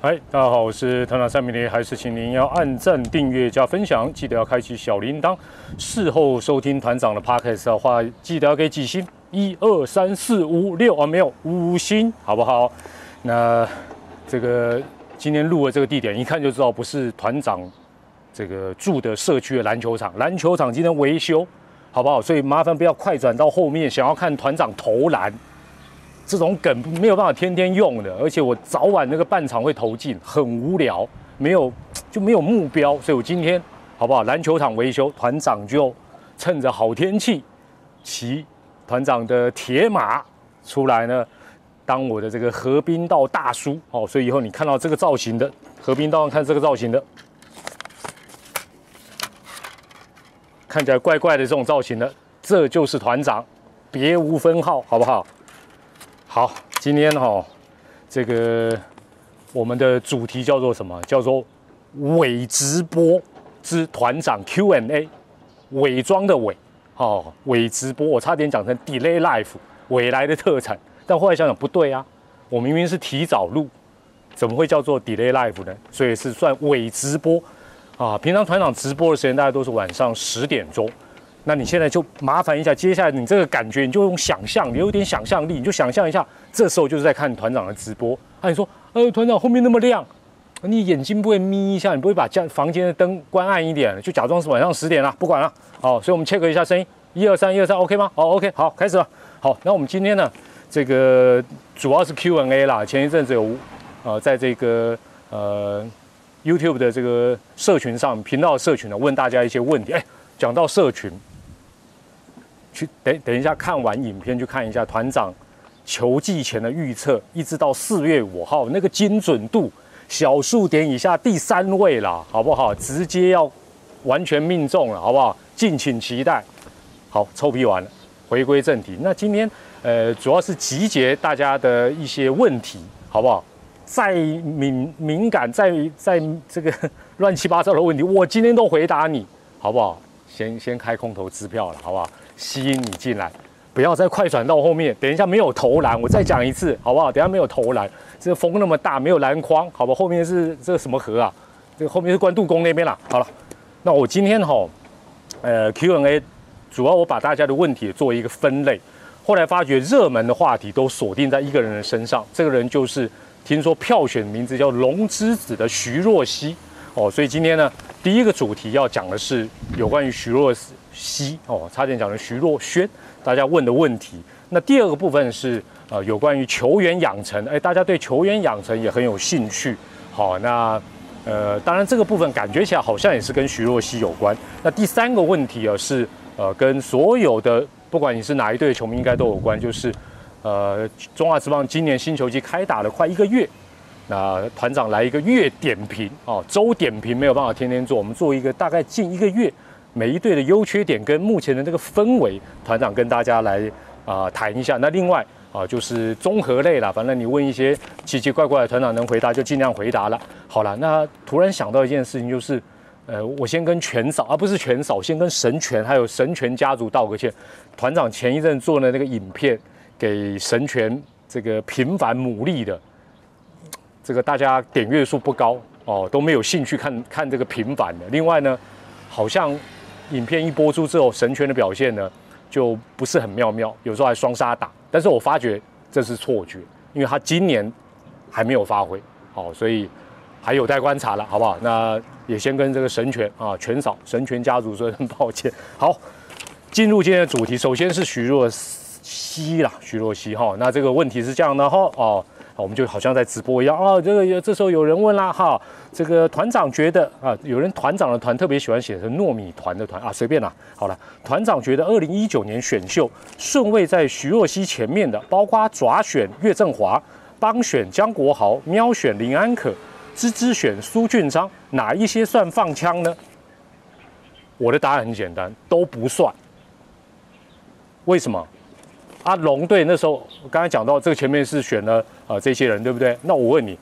嗨，大家好，我是团长三米零，还是请您要按赞、订阅、加分享，记得要开启小铃铛。事后收听团长的 podcast 的话，记得要给几星，一二三四五六啊，没有五星，好不好？那这个今天录的这个地点，一看就知道不是团长这个住的社区的篮球场，篮球场今天维修，好不好？所以麻烦不要快转到后面，想要看团长投篮。这种梗没有办法天天用的，而且我早晚那个半场会投进，很无聊，没有就没有目标，所以我今天好不好？篮球场维修，团长就趁着好天气，骑团长的铁马出来呢，当我的这个河滨道大叔哦，所以以后你看到这个造型的河滨道上看这个造型的，看起来怪怪的这种造型的，这就是团长，别无分号，好不好？好，今天哈，这个我们的主题叫做什么？叫做伪直播之团长 Q&A，伪装的伪，哦，伪直播，我差点讲成 Delay Life，未来的特产，但后来想想不对啊，我明明是提早录，怎么会叫做 Delay Life 呢？所以是算伪直播啊。平常团长直播的时间大概都是晚上十点钟。那你现在就麻烦一下，接下来你这个感觉，你就用想象，你有点想象力，你就想象一下，这时候就是在看团长的直播。啊，你说，呃，团长后面那么亮，你眼睛不会眯一下，你不会把家房间的灯关暗一点，就假装是晚上十点了，不管了。好，所以我们切割一下声音，一二三，一二三，OK 吗？好，OK，好，开始了。好，那我们今天呢，这个主要是 Q&A 啦。前一阵子有，呃，在这个呃 YouTube 的这个社群上，频道社群呢，问大家一些问题。哎，讲到社群。去等等一下，看完影片去看一下团长球季前的预测，一直到四月五号那个精准度，小数点以下第三位了，好不好？直接要完全命中了，好不好？敬请期待。好，臭屁完了，回归正题。那今天呃，主要是集结大家的一些问题，好不好？再敏敏感，再再这个乱七八糟的问题，我今天都回答你，好不好？先先开空头支票了，好不好？吸引你进来，不要再快转到后面。等一下没有投篮，我再讲一次，好不好？等下没有投篮，这个风那么大，没有篮筐，好吧？后面是这个什么河啊？这个后面是关渡宫那边啦。好了，那我今天哈，呃，Q&A 主要我把大家的问题做一个分类，后来发觉热门的话题都锁定在一个人的身上，这个人就是听说票选名字叫龙之子的徐若曦哦，所以今天呢，第一个主题要讲的是有关于徐若曦。西哦，差点讲成徐若瑄，大家问的问题。那第二个部分是呃，有关于球员养成，哎，大家对球员养成也很有兴趣。好，那呃，当然这个部分感觉起来好像也是跟徐若曦有关。那第三个问题啊，是呃，跟所有的不管你是哪一队的球迷应该都有关，就是呃，中华职棒今年新球季开打了快一个月，那团长来一个月点评哦，周点评没有办法天天做，我们做一个大概近一个月。每一队的优缺点跟目前的这个氛围，团长跟大家来啊谈一下。那另外啊就是综合类了，反正你问一些奇奇怪怪的，团长能回答就尽量回答了。好了，那突然想到一件事情，就是呃，我先跟全嫂，而不是全嫂，先跟神权还有神权家族道个歉。团长前一阵做的那个影片，给神权这个平凡努力的，这个大家点阅数不高哦，都没有兴趣看看这个平凡的。另外呢，好像。影片一播出之后，神拳的表现呢就不是很妙妙，有时候还双杀打。但是我发觉这是错觉，因为他今年还没有发挥好，所以还有待观察了，好不好？那也先跟这个神拳啊，拳嫂神拳家族说声抱歉。好，进入今天的主题，首先是徐若曦啦，徐若曦哈。那这个问题是这样的哈哦。我们就好像在直播一样啊！这个有这时候有人问啦哈，这个团长觉得啊，有人团长的团特别喜欢写成糯米团的团啊，随便啦。好了，团长觉得二零一九年选秀顺位在徐若曦前面的，包括爪选岳振华、帮选江国豪、喵选林安可、芝芝选苏俊章，哪一些算放枪呢？我的答案很简单，都不算。为什么？啊，龙队那时候刚才讲到这个前面是选了啊这些人，对不对？那我问你，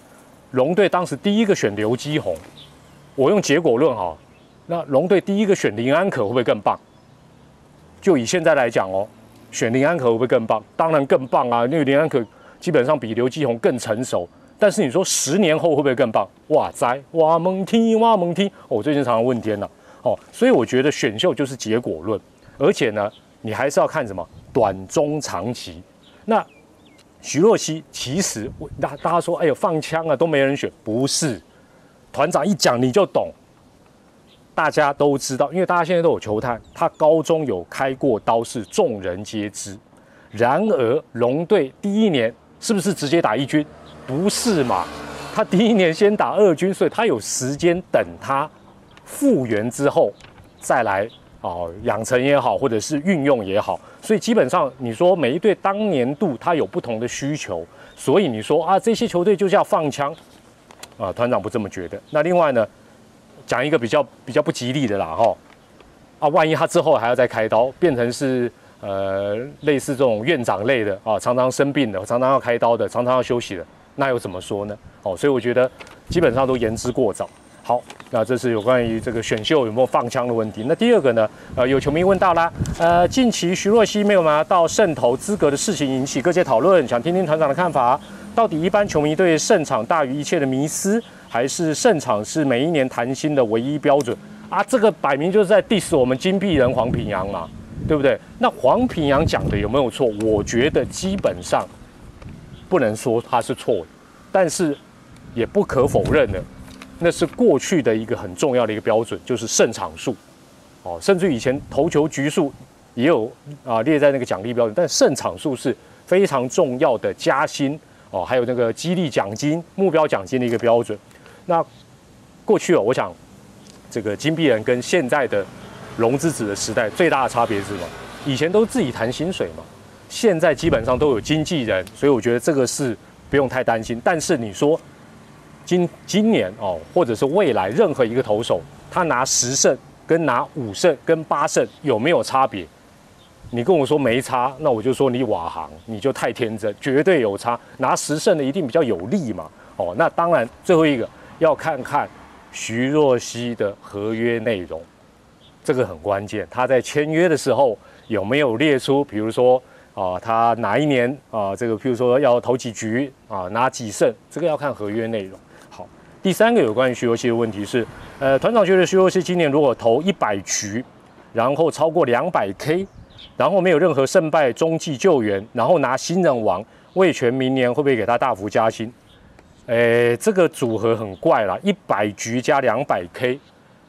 龙队当时第一个选刘基宏，我用结果论哈，那龙队第一个选林安可会不会更棒？就以现在来讲哦，选林安可会不会更棒？当然更棒啊，因为林安可基本上比刘基宏更成熟，但是你说十年后会不会更棒？哇塞，哇蒙听哇蒙听！我最近常常问天了哦，所以我觉得选秀就是结果论，而且呢，你还是要看什么短中长期。那徐若曦其实我大大家说，哎呦放枪啊，都没人选，不是团长一讲你就懂，大家都知道，因为大家现在都有球探，他高中有开过刀是众人皆知。然而龙队第一年是不是直接打一军？不是嘛？他第一年先打二军，所以他有时间等他复原之后再来哦，养成也好，或者是运用也好。所以基本上你说每一队当年度他有不同的需求，所以你说啊这些球队就是要放枪啊，团长不这么觉得。那另外呢，讲一个比较比较不吉利的啦哈啊，万一他之后还要再开刀，变成是。呃，类似这种院长类的啊，常常生病的，常常要开刀的，常常要休息的，那又怎么说呢？哦，所以我觉得基本上都言之过早。好，那这是有关于这个选秀有没有放枪的问题。那第二个呢？呃，有球迷问到啦，呃，近期徐若曦没有拿到胜投资格的事情引起各界讨论，想听听团长的看法。到底一般球迷对胜场大于一切的迷思，还是胜场是每一年谈薪的唯一标准啊？这个摆明就是在 diss 我们金币人黄平阳嘛。对不对？那黄平阳讲的有没有错？我觉得基本上不能说他是错的，但是也不可否认的，那是过去的一个很重要的一个标准，就是胜场数。哦，甚至以前投球局数也有啊列在那个奖励标准，但胜场数是非常重要的加薪哦，还有那个激励奖金、目标奖金的一个标准。那过去哦，我想这个金币人跟现在的。龙之子的时代最大的差别是什么？以前都自己谈薪水嘛，现在基本上都有经纪人，所以我觉得这个是不用太担心。但是你说今今年哦，或者是未来任何一个投手，他拿十胜跟拿五胜跟八胜有没有差别？你跟我说没差，那我就说你瓦行，你就太天真，绝对有差。拿十胜的一定比较有利嘛。哦，那当然最后一个要看看徐若曦的合约内容。这个很关键，他在签约的时候有没有列出，比如说啊，他哪一年啊，这个譬如说要投几局啊，拿几胜，这个要看合约内容。第三个有关于徐若曦的问题是，呃，团长觉得徐若曦今年如果投一百局，然后超过两百 K，然后没有任何胜败中继救援，然后拿新人王，魏权明年会不会给他大幅加薪？诶，这个组合很怪啦，一百局加两百 K。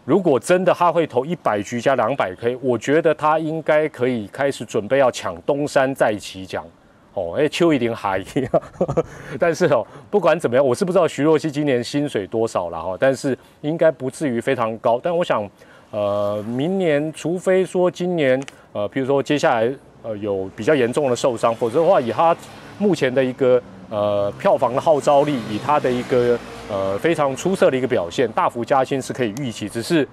如果真的他会投一百局加两百 K，我觉得他应该可以开始准备要抢东山再起奖哦。哎，邱一定还一样，但是哦，不管怎么样，我是不知道徐若曦今年薪水多少了哈，但是应该不至于非常高。但我想，呃，明年除非说今年呃，比如说接下来呃有比较严重的受伤，否则的话，以他目前的一个呃票房的号召力，以他的一个。呃，非常出色的一个表现，大幅加薪是可以预期，只是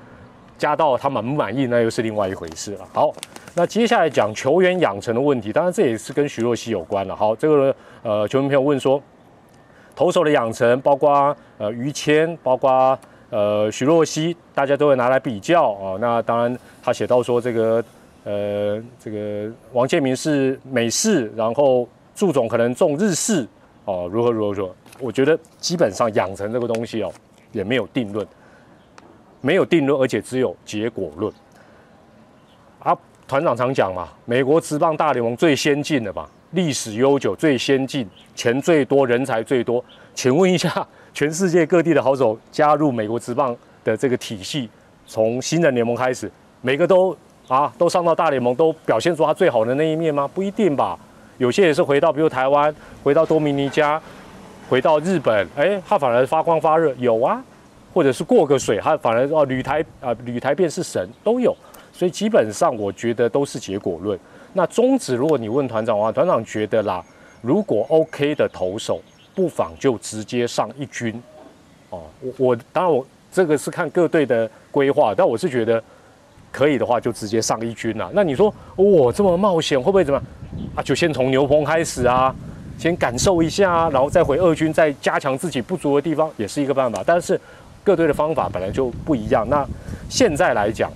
加到他满不满意，那又是另外一回事了。好，那接下来讲球员养成的问题，当然这也是跟徐若曦有关了。好，这个呃，球迷朋友问说，投手的养成，包括呃于谦，包括呃徐若曦，大家都会拿来比较啊。那当然他写到说，这个呃这个王建民是美式，然后祝总可能中日式哦，如何如何如何。我觉得基本上养成这个东西哦，也没有定论，没有定论，而且只有结果论。啊，团长常讲嘛，美国职棒大联盟最先进的吧，历史悠久、最先进、钱最多、人才最多。请问一下，全世界各地的好手加入美国职棒的这个体系，从新人联盟开始，每个都啊都上到大联盟，都表现出他最好的那一面吗？不一定吧，有些也是回到比如台湾，回到多米尼加。回到日本，哎，他反而发光发热，有啊，或者是过个水，他反而哦，旅台啊，旅台便是神，都有。所以基本上我觉得都是结果论。那中指，如果你问团长的话，团长觉得啦，如果 OK 的投手，不妨就直接上一军。哦，我我当然我这个是看各队的规划，但我是觉得可以的话就直接上一军啦。那你说我这么冒险会不会怎么啊？就先从牛棚开始啊。先感受一下，然后再回二军，再加强自己不足的地方，也是一个办法。但是各队的方法本来就不一样。那现在来讲，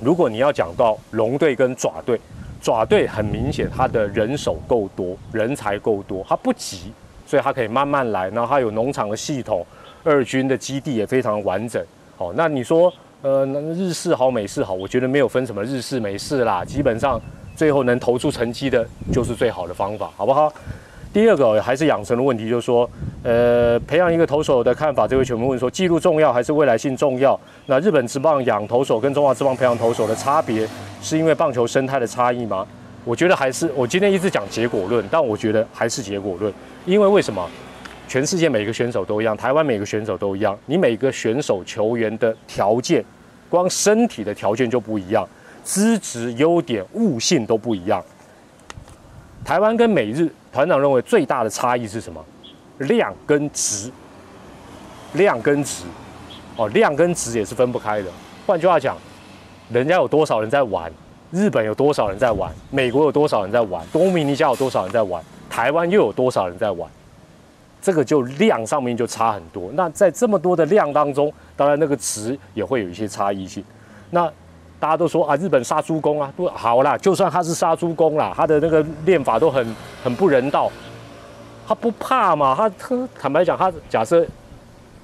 如果你要讲到龙队跟爪队，爪队很明显他的人手够多，人才够多，他不急，所以他可以慢慢来。然后他有农场的系统，二军的基地也非常完整。好，那你说，呃，日式好，美式好，我觉得没有分什么日式美式啦，基本上最后能投出成绩的，就是最好的方法，好不好？第二个还是养成的问题，就是说，呃，培养一个投手的看法，这位球迷问说，记录重要还是未来性重要？那日本职棒养投手跟中华职棒培养投手的差别，是因为棒球生态的差异吗？我觉得还是，我今天一直讲结果论，但我觉得还是结果论，因为为什么？全世界每个选手都一样，台湾每个选手都一样，你每个选手球员的条件，光身体的条件就不一样，资质、优点、悟性都不一样。台湾跟美日团长认为最大的差异是什么？量跟值。量跟值，哦，量跟值也是分不开的。换句话讲，人家有多少人在玩？日本有多少人在玩？美国有多少人在玩？多米尼加有多少人在玩？台湾又有多少人在玩？这个就量上面就差很多。那在这么多的量当中，当然那个值也会有一些差异性。那大家都说啊，日本杀猪工啊，不好啦。就算他是杀猪工啦，他的那个练法都很很不人道，他不怕嘛？他他坦白讲，他假设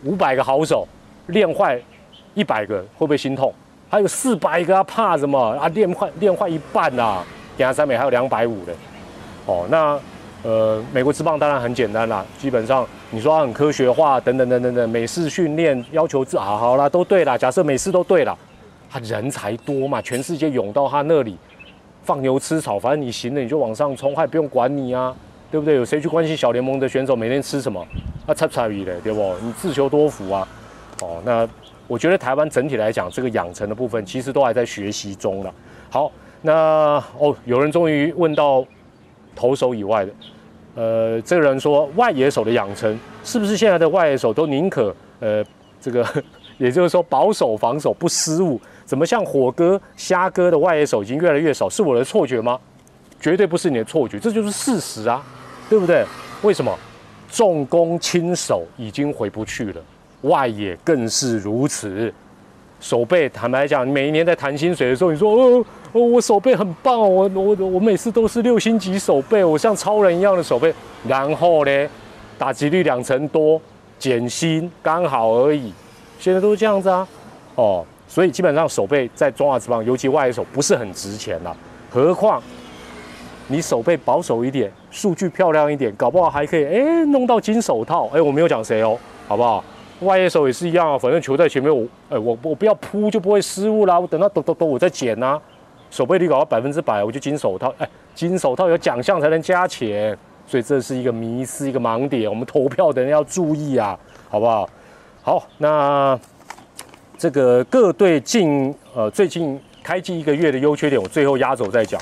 五百个好手练坏一百个，会不会心痛？还有四百个，怕什么啊？练坏练坏一半啦，给他三美还有两百五的，哦，那呃，美国之棒当然很简单啦，基本上你说他很科学化等等等等等，美式训练要求字好好啦，都对啦。假设美式都对了，他人才多嘛，全世界涌到他那里放牛吃草，反正你行了你就往上冲，还不用管你啊，对不对？有谁去关心小联盟的选手每天吃什么？啊，差差鱼的，对不？你自求多福啊，哦，那。我觉得台湾整体来讲，这个养成的部分其实都还在学习中了。好，那哦，有人终于问到投手以外的，呃，这个人说外野手的养成是不是现在的外野手都宁可呃这个，也就是说保守防守不失误？怎么像火哥、虾哥的外野手已经越来越少？是我的错觉吗？绝对不是你的错觉，这就是事实啊，对不对？为什么重攻轻守已经回不去了？外野更是如此，手背坦白讲，每一年在谈薪水的时候，你说哦哦，我手背很棒，我我我每次都是六星级手背，我像超人一样的手背，然后呢，打击率两成多，减薪刚好而已，现在都是这样子啊，哦，所以基本上手背在中华职棒，尤其外野手不是很值钱了，何况你手背保守一点，数据漂亮一点，搞不好还可以哎弄到金手套，哎，我没有讲谁哦，好不好？外野手也是一样啊，反正球在前面，我哎我我不要扑就不会失误啦，我等到抖抖抖我再捡呐，手背率搞到百分之百，我就金手套，哎金手套有奖项才能加钱，所以这是一个迷思一个盲点，我们投票的人要注意啊，好不好？好，那这个各队近呃最近开季一个月的优缺点，我最后压轴再讲。